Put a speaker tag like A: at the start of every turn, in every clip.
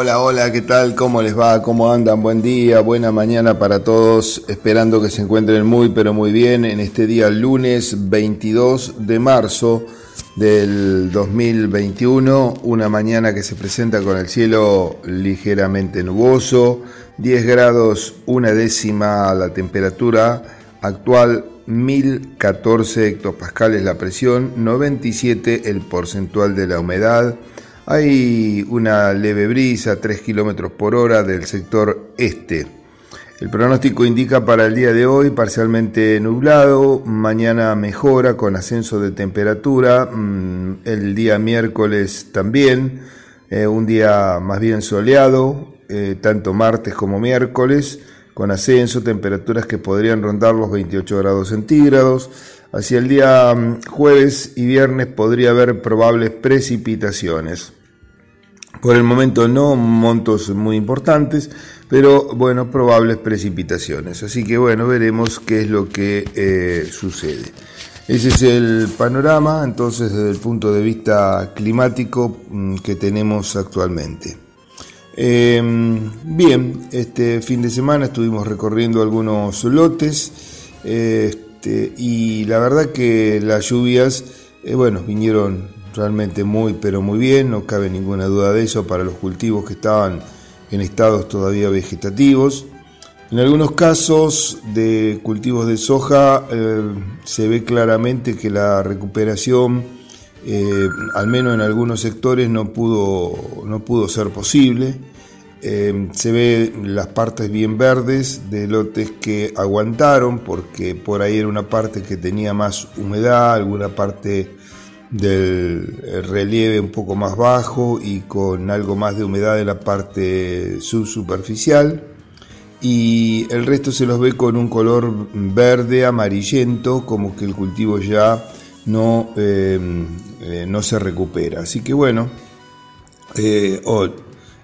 A: Hola, hola, ¿qué tal? ¿Cómo les va? ¿Cómo andan? Buen día, buena mañana para todos. Esperando que se encuentren muy, pero muy bien en este día lunes 22 de marzo del 2021. Una mañana que se presenta con el cielo ligeramente nuboso, 10 grados, una décima la temperatura actual 1014 hectopascales la presión, 97 el porcentual de la humedad. Hay una leve brisa, 3 kilómetros por hora del sector este. El pronóstico indica para el día de hoy parcialmente nublado, mañana mejora con ascenso de temperatura, mm, el día miércoles también, eh, un día más bien soleado, eh, tanto martes como miércoles con ascenso, temperaturas que podrían rondar los 28 grados centígrados. Hacia el día mm, jueves y viernes podría haber probables precipitaciones. Por el momento no montos muy importantes, pero bueno, probables precipitaciones. Así que bueno, veremos qué es lo que eh, sucede. Ese es el panorama entonces desde el punto de vista climático mm, que tenemos actualmente. Em, bien, este fin de semana estuvimos recorriendo algunos lotes este, y la verdad que las lluvias, eh, bueno, vinieron realmente muy, pero muy bien, no cabe ninguna duda de eso para los cultivos que estaban en estados todavía vegetativos. En algunos casos de cultivos de soja eh, se ve claramente que la recuperación, eh, al menos en algunos sectores, no pudo, no pudo ser posible. Eh, se ve las partes bien verdes de lotes que aguantaron porque por ahí era una parte que tenía más humedad, alguna parte del relieve un poco más bajo y con algo más de humedad en la parte subsuperficial. Y el resto se los ve con un color verde amarillento como que el cultivo ya no, eh, eh, no se recupera. Así que bueno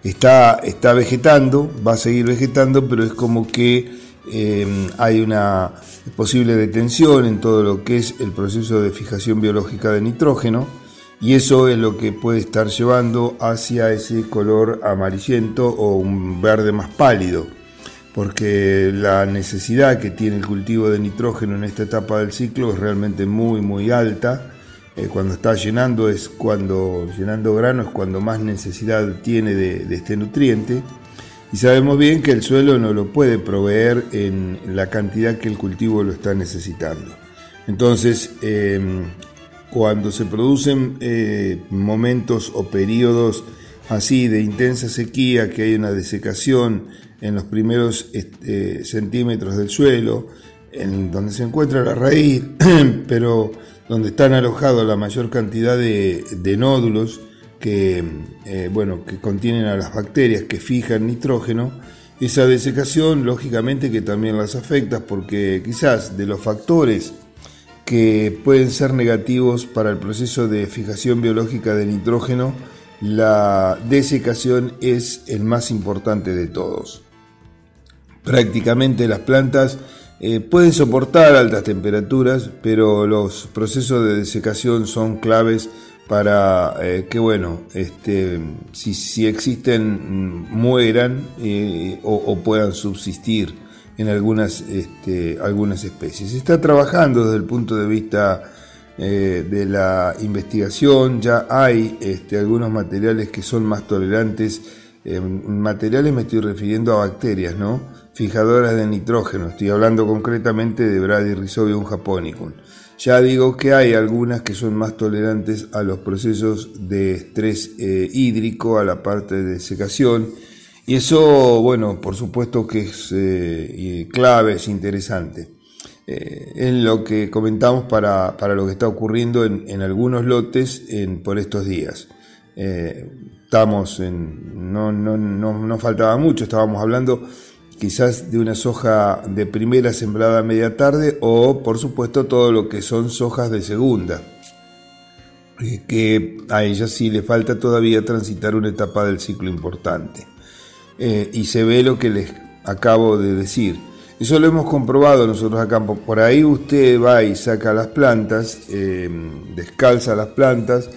A: está, está vegetando, va a seguir vegetando, pero es como que eh, hay una posible detención en todo lo que es el proceso de fijación biológica de nitrógeno y eso es lo que puede estar llevando hacia ese color amarillento o un verde más pálido porque la necesidad que tiene el cultivo de nitrógeno en esta etapa del ciclo es realmente muy muy alta. Eh, cuando está llenando es cuando llenando grano es cuando más necesidad tiene de, este nutriente y sabemos bien que el suelo no lo puede proveer en la cantidad que el cultivo lo está necesitando. Entonces, em, cuando se producen eh, momentos o periodos así de intensa sequía, que hay una desecación en los primeros este, centímetros del suelo, en donde se encuentra la raíz, pero donde están alojados la mayor cantidad de, nódulos que, eh, bueno, que contienen a las bacterias que fijan nitrógeno, esa desecación lógicamente que también las afecta porque quizás de los factores que pueden ser negativos para el proceso de fijación biológica de nitrógeno, la desecación es el más importante de todos. Prácticamente las plantas eh, pueden soportar altas temperaturas, pero los procesos de desecación son claves para eh, que, bueno, este, si, existen, mueran eh, o, puedan subsistir en algunas, este, algunas especies. Se está trabajando desde el punto de vista de la investigación, ya hay este, algunos materiales que son más tolerantes, materiales me estoy refiriendo a bacterias, ¿no? fijadoras de nitrógeno. Estoy hablando concretamente de Bradyrhizobium japonicum. Ya digo que hay algunas que son más tolerantes a los procesos de estrés eh, hídrico, a la parte de secación. Y eso, bueno, por supuesto que es eh, clave, es interesante. Eh, en lo que comentamos para, lo que está ocurriendo en, algunos lotes en, por estos días. estamos en, no, no, no, no faltaba mucho, estábamos hablando quizás de una soja de primera sembrada a media tarde o por supuesto todo lo que son sojas de segunda, eh, que a ella sí le falta todavía transitar una etapa del ciclo importante. Eh, y se ve lo que les acabo de decir. Eso lo hemos comprobado nosotros acá. Por ahí usted va y saca las plantas, eh, descalza las plantas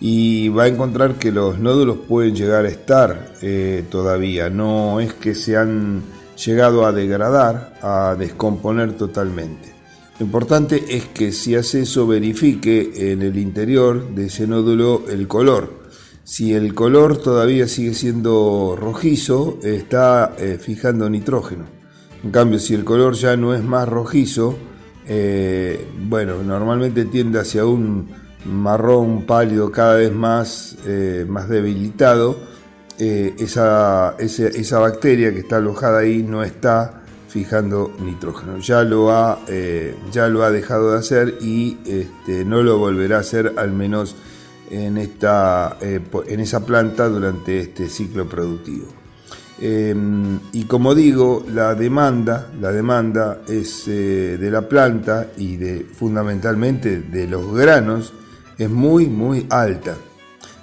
A: y va a encontrar que los nódulos pueden llegar a estar todavía, no es que se han llegado a degradar, a descomponer totalmente. Lo importante es que si hace eso verifique en el interior de ese nódulo el color. Si el color todavía sigue siendo rojizo, está eh, fijando nitrógeno. En cambio, si el color ya no es más rojizo, eh, bueno, normalmente tiende hacia un marrón pálido cada vez más, eh, más debilitado, eh, esa, bacteria que está alojada ahí no está fijando nitrógeno. Ya lo ha, eh, ya lo ha dejado de hacer y este, no lo volverá a hacer al menos en, esta, en esa planta durante este ciclo productivo. Em, y como digo, la demanda, la demanda es de la planta y de fundamentalmente de los granos es muy, muy alta.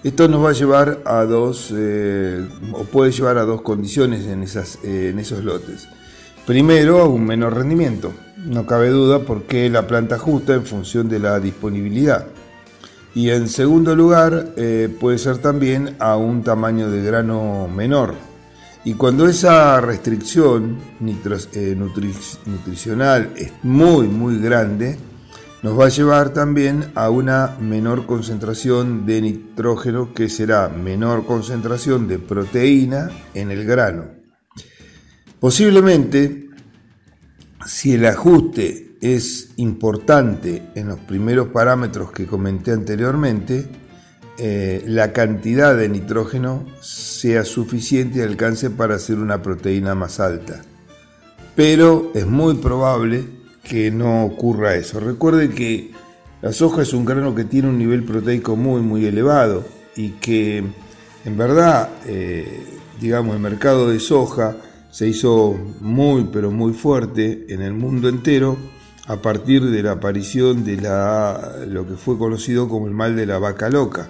A: Esto nos va a llevar a dos, eh, o puede llevar a dos condiciones en, esas, eh, en esos lotes. Primero, a un menor rendimiento, no cabe duda porque la planta ajusta en función de la disponibilidad. Y en segundo lugar, eh, puede ser también a un tamaño de grano menor. Y cuando esa restricción nutricional es muy, muy grande, nos va a llevar también a una menor concentración de nitrógeno que será menor concentración de proteína en el grano. Posiblemente, si el ajuste es importante en los primeros parámetros que comenté anteriormente, eh, la cantidad de nitrógeno sea suficiente y alcance para hacer una proteína más alta. Pero es muy probable que no ocurra eso. Recuerde que la soja es un grano que tiene un nivel proteico muy, muy elevado y que en verdad, eh, digamos, el mercado de soja se hizo muy, pero muy fuerte en el mundo entero a partir de la aparición de la, lo que fue conocido como el mal de la vaca loca,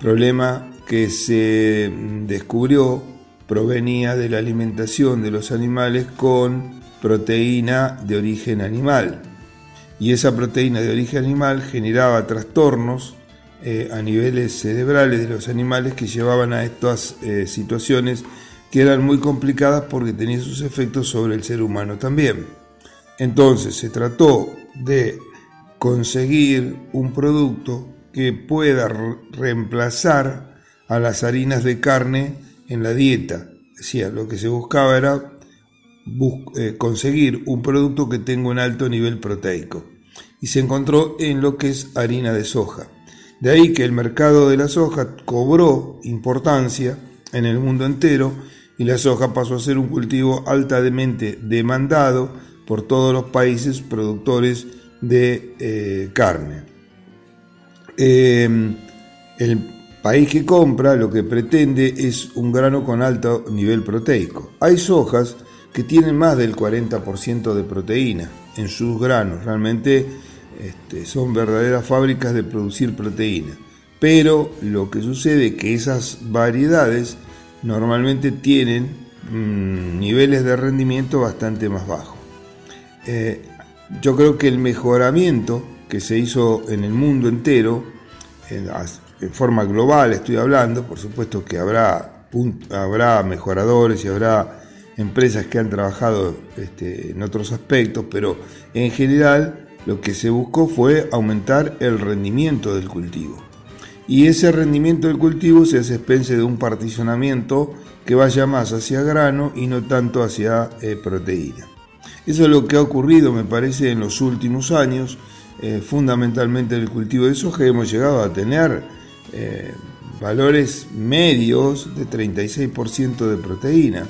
A: problema que se descubrió provenía de la alimentación de los animales con proteína de origen animal. Y esa proteína de origen animal generaba trastornos eh, a niveles cerebrales de los animales que llevaban a estas eh, situaciones que eran muy complicadas porque tenían sus efectos sobre el ser humano también. Entonces se trató de conseguir un producto que pueda reemplazar a las harinas de carne en la dieta. Decía, lo que se buscaba era eh, conseguir un producto que tenga un alto nivel proteico y se encontró en lo que es harina de soja. De ahí que el mercado de la soja cobró importancia en el mundo entero y la soja pasó a ser un cultivo altamente demandado por todos los países productores de eh, carne. Em, el país que compra lo que pretende es un grano con alto nivel proteico. Hay sojas que tienen más del 40% de proteína en sus granos. Realmente este, son verdaderas fábricas de producir proteína. Pero lo que sucede es que esas variedades normalmente tienen mm, niveles de rendimiento bastante más bajos. Eh, yo creo que el mejoramiento que se hizo en el mundo entero, en, forma global estoy hablando, por supuesto que habrá, habrá mejoradores y habrá empresas que han trabajado este, en otros aspectos, pero en general lo que se buscó fue aumentar el rendimiento del cultivo. Y ese rendimiento del cultivo se hace especie de un particionamiento que vaya más hacia grano y no tanto hacia eh, proteína. Eso es lo que ha ocurrido, me parece, en los últimos años, eh, fundamentalmente en el cultivo de soja, hemos llegado a tener eh, valores medios de 36% de proteína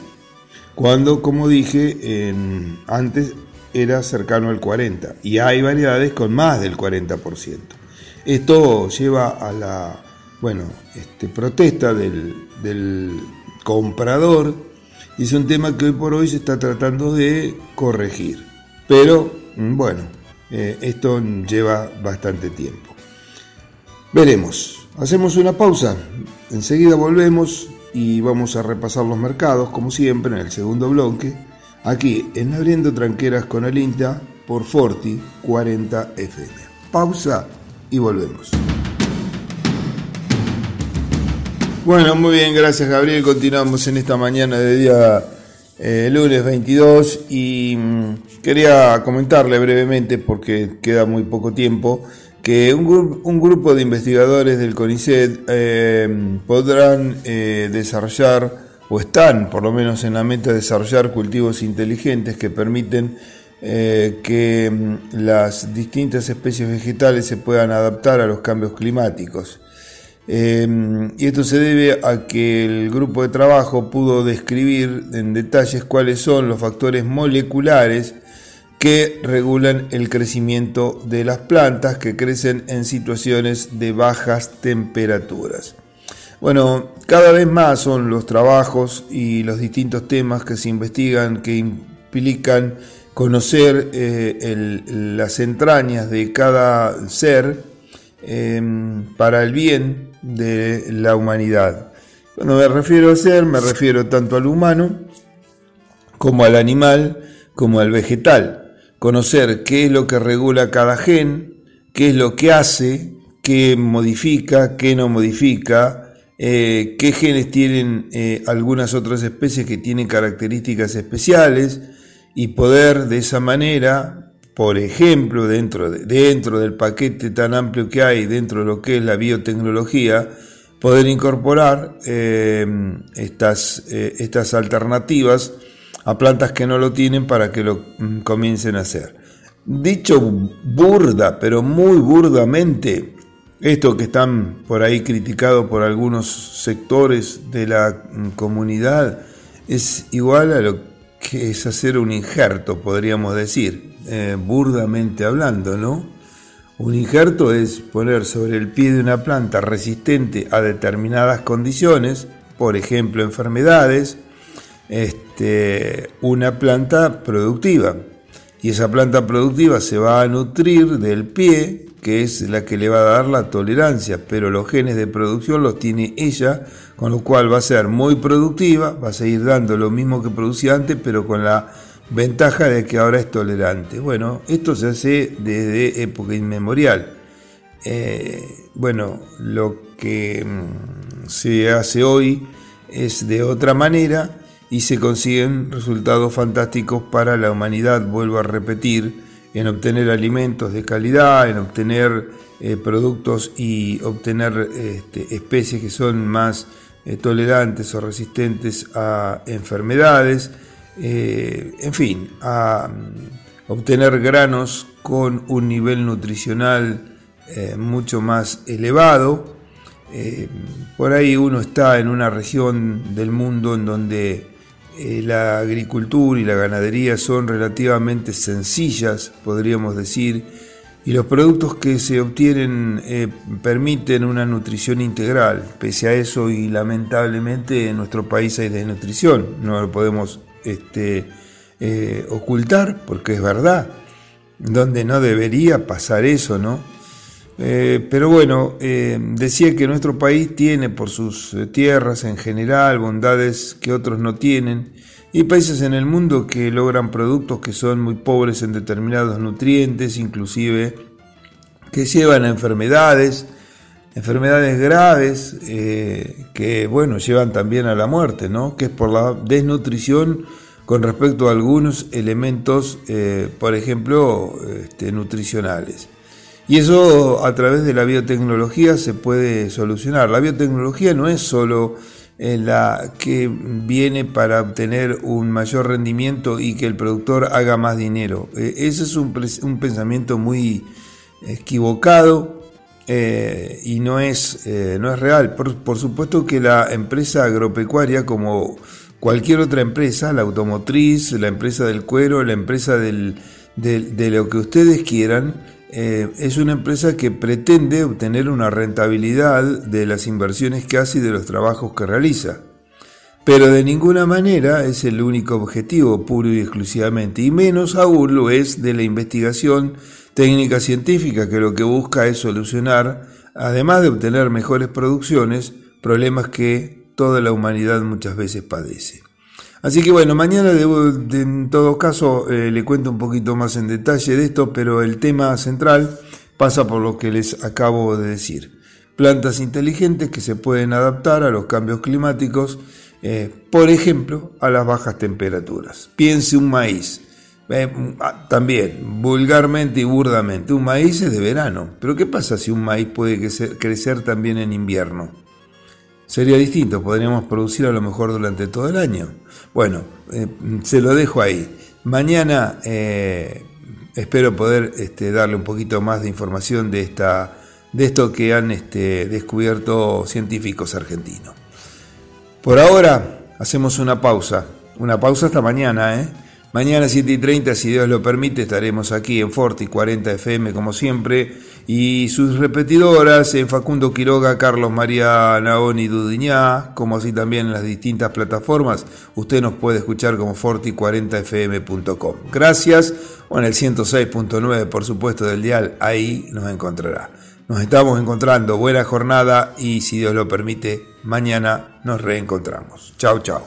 A: cuando, como dije antes, era cercano al 40%, y hay variedades con más del 40%. Esto lleva a la bueno, este, protesta del, comprador, y es un tema que hoy por hoy se está tratando de corregir. Pero, mm, bueno, eh, esto lleva bastante tiempo. Veremos. Hacemos una pausa. Enseguida volvemos y vamos a repasar los mercados, como siempre, en el segundo bloque, aquí en Abriendo Tranqueras con el INTA por Forti 40 FM. Pausa y volvemos. Bueno, muy bien, gracias Gabriel. Continuamos en esta mañana de día eh, lunes 22 y mm, quería comentarle brevemente, porque queda muy poco tiempo, que un, grupo de investigadores del CONICET eh, podrán eh, desarrollar, o están por lo menos en la meta de desarrollar cultivos inteligentes que permiten que mm, las distintas especies vegetales se puedan adaptar a los cambios climáticos. Em, y esto se debe a que el grupo de trabajo pudo describir en detalles cuáles son los factores moleculares que regulan el crecimiento de las plantas que crecen en situaciones de bajas temperaturas. Bueno, cada vez más son los trabajos y los distintos temas que se investigan que implican conocer eh, las entrañas de cada ser em, para el bien de la humanidad. Cuando me refiero a ser, me refiero tanto al humano como al animal, como al vegetal. Conocer qué es lo que regula cada gen, qué es lo que hace, qué modifica, qué no modifica, eh, qué genes tienen eh, algunas otras especies que tienen características especiales y poder de esa manera por ejemplo, dentro, de, dentro del paquete tan amplio que hay, dentro de lo que es la biotecnología, poder incorporar eh, estas, estas alternativas a plantas que no lo tienen para que lo mm, comiencen a hacer. Dicho burda, pero muy burdamente, esto que están por ahí criticado por algunos sectores de la mm, comunidad es igual a lo que es hacer un injerto, podríamos decir. Eh, burdamente hablando, ¿no? Un injerto es poner sobre el pie de una planta resistente a determinadas condiciones, por ejemplo enfermedades, este, una planta productiva. Y esa planta productiva se va a nutrir del pie, que es la que le va a dar la tolerancia, pero los genes de producción los tiene ella, con lo cual va a ser muy productiva, va a seguir dando lo mismo que producía antes, pero con la Ventaja de que ahora es tolerante. Bueno, esto se hace desde época inmemorial. Eh, bueno, lo que mm, se hace hoy es de otra manera y se consiguen resultados fantásticos para la humanidad, vuelvo a repetir, en obtener alimentos de calidad, en obtener eh, productos y obtener este, especies que son más eh, tolerantes o resistentes a enfermedades eh, en fin, a mm, obtener granos con un nivel nutricional mucho más elevado. Por ahí uno está en una región del mundo en donde la agricultura y la ganadería son relativamente sencillas, podríamos decir, y los productos que se obtienen permiten una nutrición integral. Pese a eso, y lamentablemente en nuestro país hay desnutrición, no lo podemos este, eh, ocultar, porque es verdad, donde no debería pasar eso, ¿no? Eh, pero bueno, eh, decía que nuestro país tiene por sus tierras en general bondades que otros no tienen, y países en el mundo que logran productos que son muy pobres en determinados nutrientes, inclusive que llevan a enfermedades, enfermedades graves eh, que, bueno, llevan también a la muerte, ¿no? Que es por la desnutrición con respecto a algunos elementos, eh, por ejemplo, este, nutricionales. Y eso a través de la biotecnología se puede solucionar. La biotecnología no es solo eh, la que viene para obtener un mayor rendimiento y que el productor haga más dinero. ese es un, pensamiento muy equivocado eh, y no es, eh, no es real. Por, supuesto que la empresa agropecuaria, como cualquier otra empresa, la automotriz, la empresa del cuero, la empresa de lo que ustedes quieran, eh, es una empresa que pretende obtener una rentabilidad de las inversiones que hace y de los trabajos que realiza. Pero de ninguna manera es el único objetivo, puro y exclusivamente, y menos aún lo es de la investigación técnica científica que lo que busca es solucionar, además de obtener mejores producciones, problemas que toda la humanidad muchas veces padece. Así que bueno, mañana en todo caso eh, le cuento un poquito más en detalle de esto, pero el tema central pasa por lo que les acabo de decir. Plantas inteligentes que se pueden adaptar a los cambios climáticos, eh, por ejemplo, a las bajas temperaturas. Piense un maíz. Eh, ah, también, vulgarmente y burdamente, un maíz es de verano. Pero ¿qué pasa si un maíz puede crecer, también en invierno? Sería distinto, podríamos producir a lo mejor durante todo el año. Bueno, eh, se lo dejo ahí. Mañana espero poder este, darle un poquito más de información de, esta, de esto que han este, descubierto científicos argentinos. Por ahora hacemos una pausa, una pausa hasta mañana, ¿eh? Mañana 7 y 30, si Dios lo permite, estaremos aquí en Forti 40 FM como siempre y sus repetidoras en Facundo Quiroga, Carlos María Naoni Dudiñá, como así también en las distintas plataformas. Usted nos puede escuchar como forti40fm.com. Gracias. O en el 106.9, por supuesto, del dial, ahí nos encontrará. Nos estamos encontrando. Buena jornada y si Dios lo permite, mañana nos reencontramos. Chao, chao.